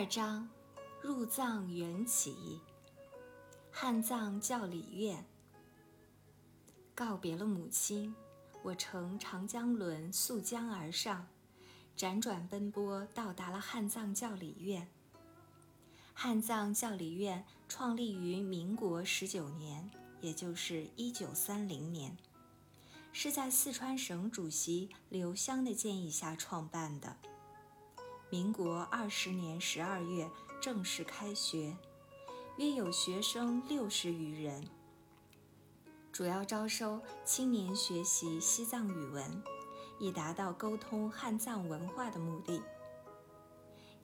二章，入藏缘起。汉藏教理院。告别了母亲，我乘长江轮溯江而上，辗转奔波，到达了汉藏教理院。汉藏教理院创立于民国十九年，也就是一九三零年，是在四川省主席刘湘的建议下创办的。民国二十年十二月正式开学，约有学生六十余人，主要招收青年学习西藏语文，以达到沟通汉藏文化的目的。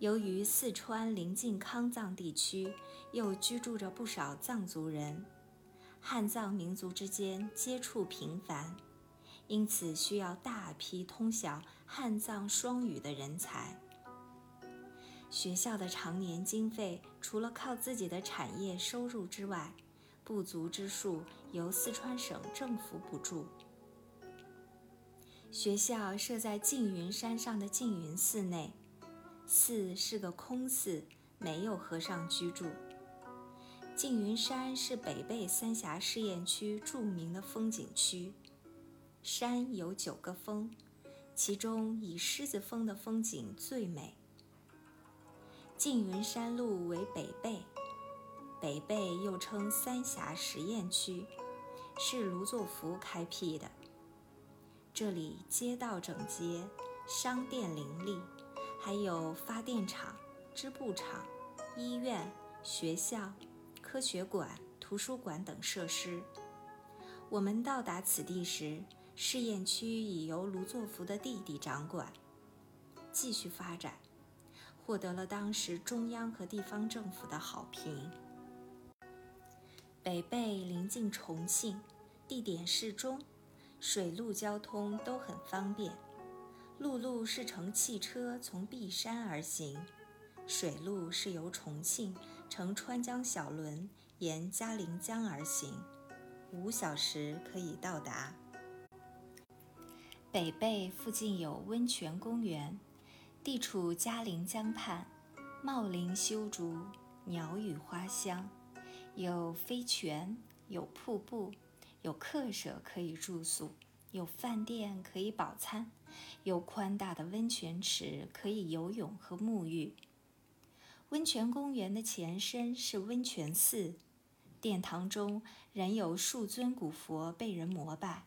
由于四川临近康藏地区，又居住着不少藏族人，汉藏民族之间接触频繁，因此需要大批通晓汉藏双语的人才。学校的常年经费除了靠自己的产业收入之外，不足之数由四川省政府补助。学校设在缙云山上的缙云寺内，寺是个空寺，没有和尚居住。缙云山是北碚三峡试验区著名的风景区，山有九个峰，其中以狮子峰的风景最美。缙云山路为北碚，北碚又称三峡实验区，是卢作孚开辟的。这里街道整洁，商店林立，还有发电厂、织布厂、医院、学校、科学馆、图书馆等设施。我们到达此地时，试验区已由卢作孚的弟弟掌管，继续发展。获得了当时中央和地方政府的好评。北碚临近重庆，地点适中，水陆交通都很方便。陆路是乘汽车从璧山而行，水路是由重庆乘川江小轮沿嘉陵江而行，五小时可以到达。北碚附近有温泉公园。地处嘉陵江畔，茂林修竹，鸟语花香，有飞泉，有瀑布，有客舍可以住宿，有饭店可以饱餐，有宽大的温泉池可以游泳和沐浴。温泉公园的前身是温泉寺，殿堂中仍有数尊古佛被人膜拜。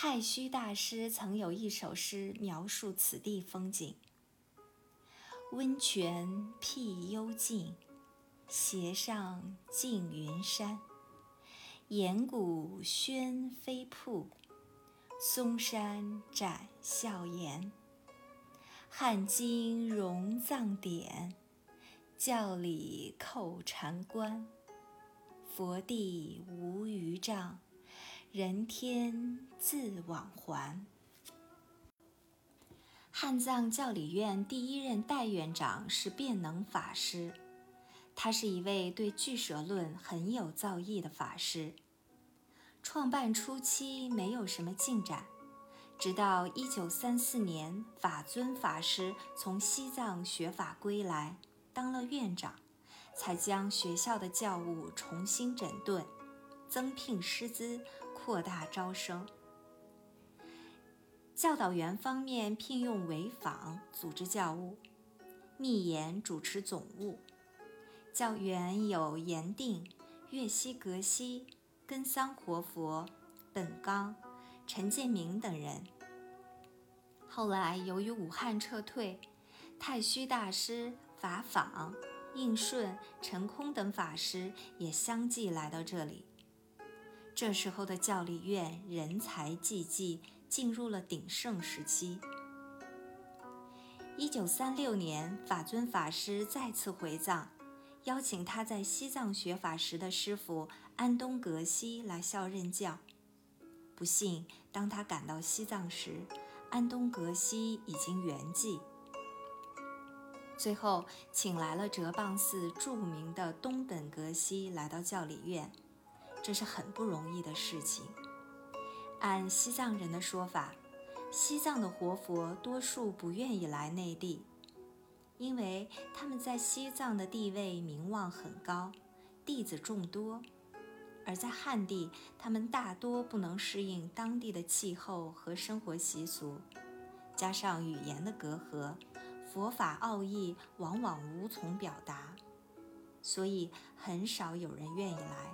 太虚大师曾有一首诗描述此地风景：“温泉僻幽静，斜上净云山。岩谷轩飞瀑，嵩山展笑颜。汉经融藏典，教理扣禅关。佛地无余障。”人天自往还。汉藏教理院第一任代院长是辩能法师，他是一位对俱舍论很有造诣的法师。创办初期没有什么进展，直到一九三四年，法尊法师从西藏学法归来，当了院长，才将学校的教务重新整顿。增聘师资，扩大招生。教导员方面聘用韦访组织教务，密言主持总务。教员有严定、岳西格西、根桑活佛、本刚、陈建明等人。后来由于武汉撤退，太虚大师、法访、应顺、陈空等法师也相继来到这里。这时候的教理院人才济济，进入了鼎盛时期。一九三六年，法尊法师再次回藏，邀请他在西藏学法时的师傅安东格西来校任教。不幸，当他赶到西藏时，安东格西已经圆寂。最后，请来了哲蚌寺著名的东本格西来到教理院。这是很不容易的事情。按西藏人的说法，西藏的活佛多数不愿意来内地。因为他们在西藏的地位名望很高，弟子众多；而在汉地，他们大多不能适应当地的气候和生活习俗，加上语言的隔阂，佛法奥义往往无从表达，所以很少有人愿意来。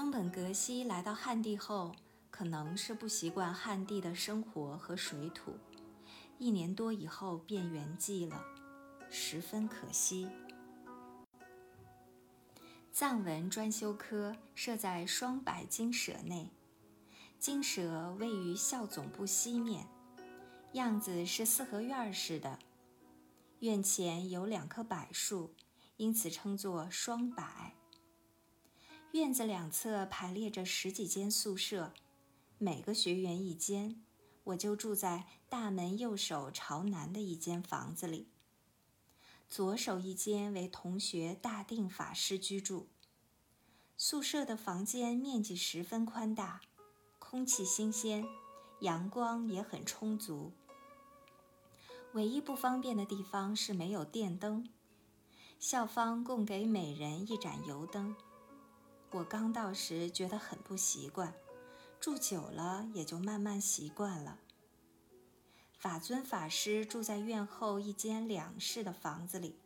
东本格西来到汉地后，可能是不习惯汉地的生活和水土。一年多以后便圆寂了，十分可惜。藏文专修科设在双柏精舍内，精舍位于校总部西面，样子是四合院似的。院前有两棵柏树，因此称作双柏。院子两侧排列着十几间宿舍，每个学员一间。我就住在大门右手朝南的一间房子里。左手一间为同学大定法师居住。宿舍的房间面积十分宽大，空气新鲜，阳光也很充足。唯一不方便的地方是没有电灯。校方供给每人一盏油灯。我刚到时觉得很不习惯。住久了也就慢慢习惯了。法尊法师住在院后一间两室的房子里，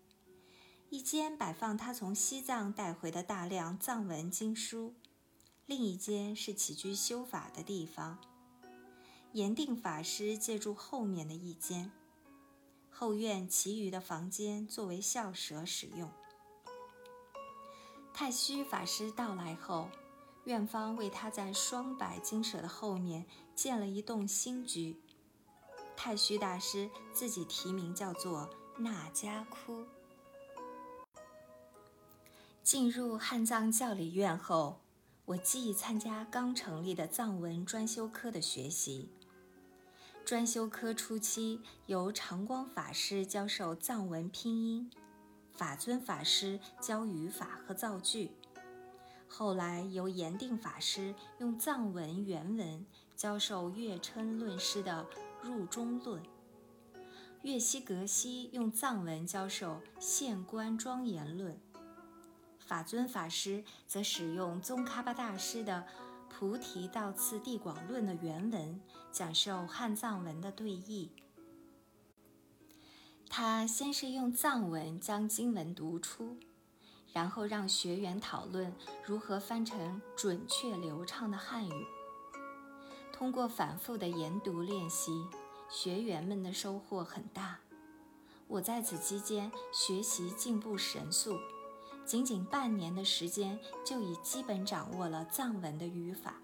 一间摆放他从西藏带回的大量藏文经书，另一间是起居修法的地方。严定法师借住后面的一间，后院其余的房间作为校舍使用。太虚法师到来后。院方为他在双柏精舍的后面建了一栋新居，太虚大师自己题名叫做那家窟。进入汉藏教理院后，我既参加刚成立的藏文专修科的学习。专修科初期由长光法师教授藏文拼音，法尊法师教语法和造句。后来由严定法师用藏文原文教授月称论师的《入中论》，月西格西用藏文教授《县官庄严论》，法尊法师则使用宗喀巴大师的《菩提道次第广论》的原文讲授汉藏文的对译。他先是用藏文将经文读出。然后让学员讨论如何翻成准确流畅的汉语。通过反复的研读练习，学员们的收获很大。我在此期间学习进步神速，仅仅半年的时间就已基本掌握了藏文的语法。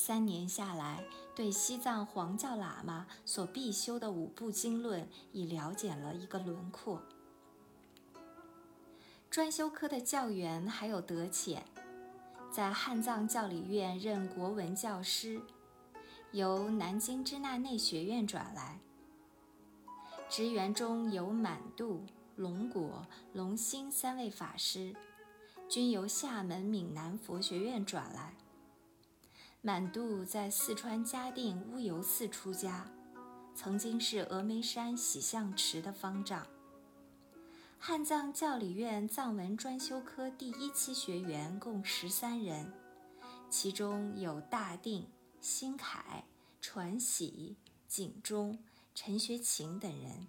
三年下来，对西藏黄教喇嘛所必修的五部经论已了解了一个轮廓。专修科的教员还有德潜，在汉藏教理院任国文教师，由南京支那内学院转来。职员中有满度、龙果、龙兴三位法师，均由厦门闽南佛学院转来。满度在四川嘉定乌尤寺出家，曾经是峨眉山喜相池的方丈。汉藏教理院藏文专修科第一期学员共十三人，其中有大定、新凯、传喜、景中、陈学勤等人。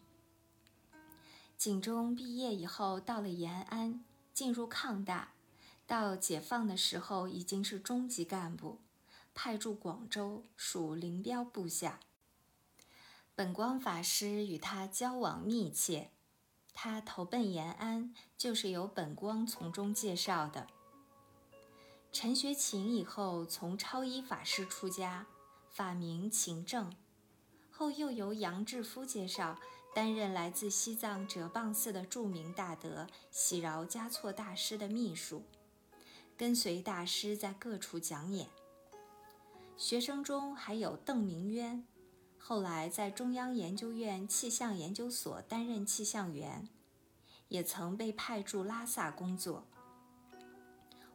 景中毕业以后到了延安，进入抗大，到解放的时候已经是中级干部，派驻广州，属林彪部下。本光法师与他交往密切。他投奔延安，就是由本光从中介绍的。陈学勤以后从超一法师出家，法名勤正，后又由杨志夫介绍，担任来自西藏哲蚌寺的著名大德喜饶嘉措大师的秘书，跟随大师在各处讲演。学生中还有邓明渊。后来在中央研究院气象研究所担任气象员，也曾被派驻拉萨工作。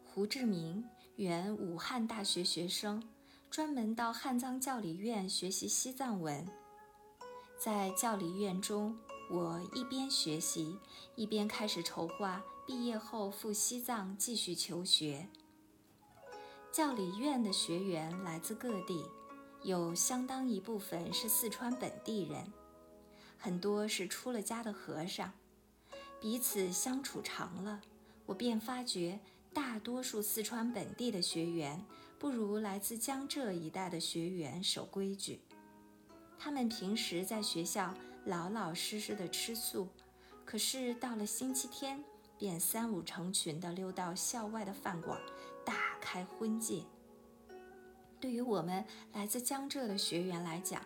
胡志明原武汉大学学生，专门到汉藏教理院学习西藏文。在教理院中，我一边学习，一边开始筹划毕业后赴西藏继续求学。教理院的学员来自各地，有相当一部分是四川本地人，很多是出了家的和尚。彼此相处长了，我便发觉，大多数四川本地的学员不如来自江浙一带的学员守规矩。他们平时在学校老老实实的吃素，可是到了星期天，便三五成群的溜到校外的饭馆。开婚戒，对于我们来自江浙的学员来讲，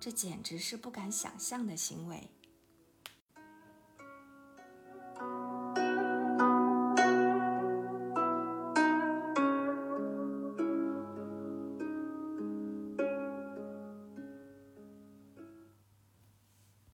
这简直是不敢想象的行为。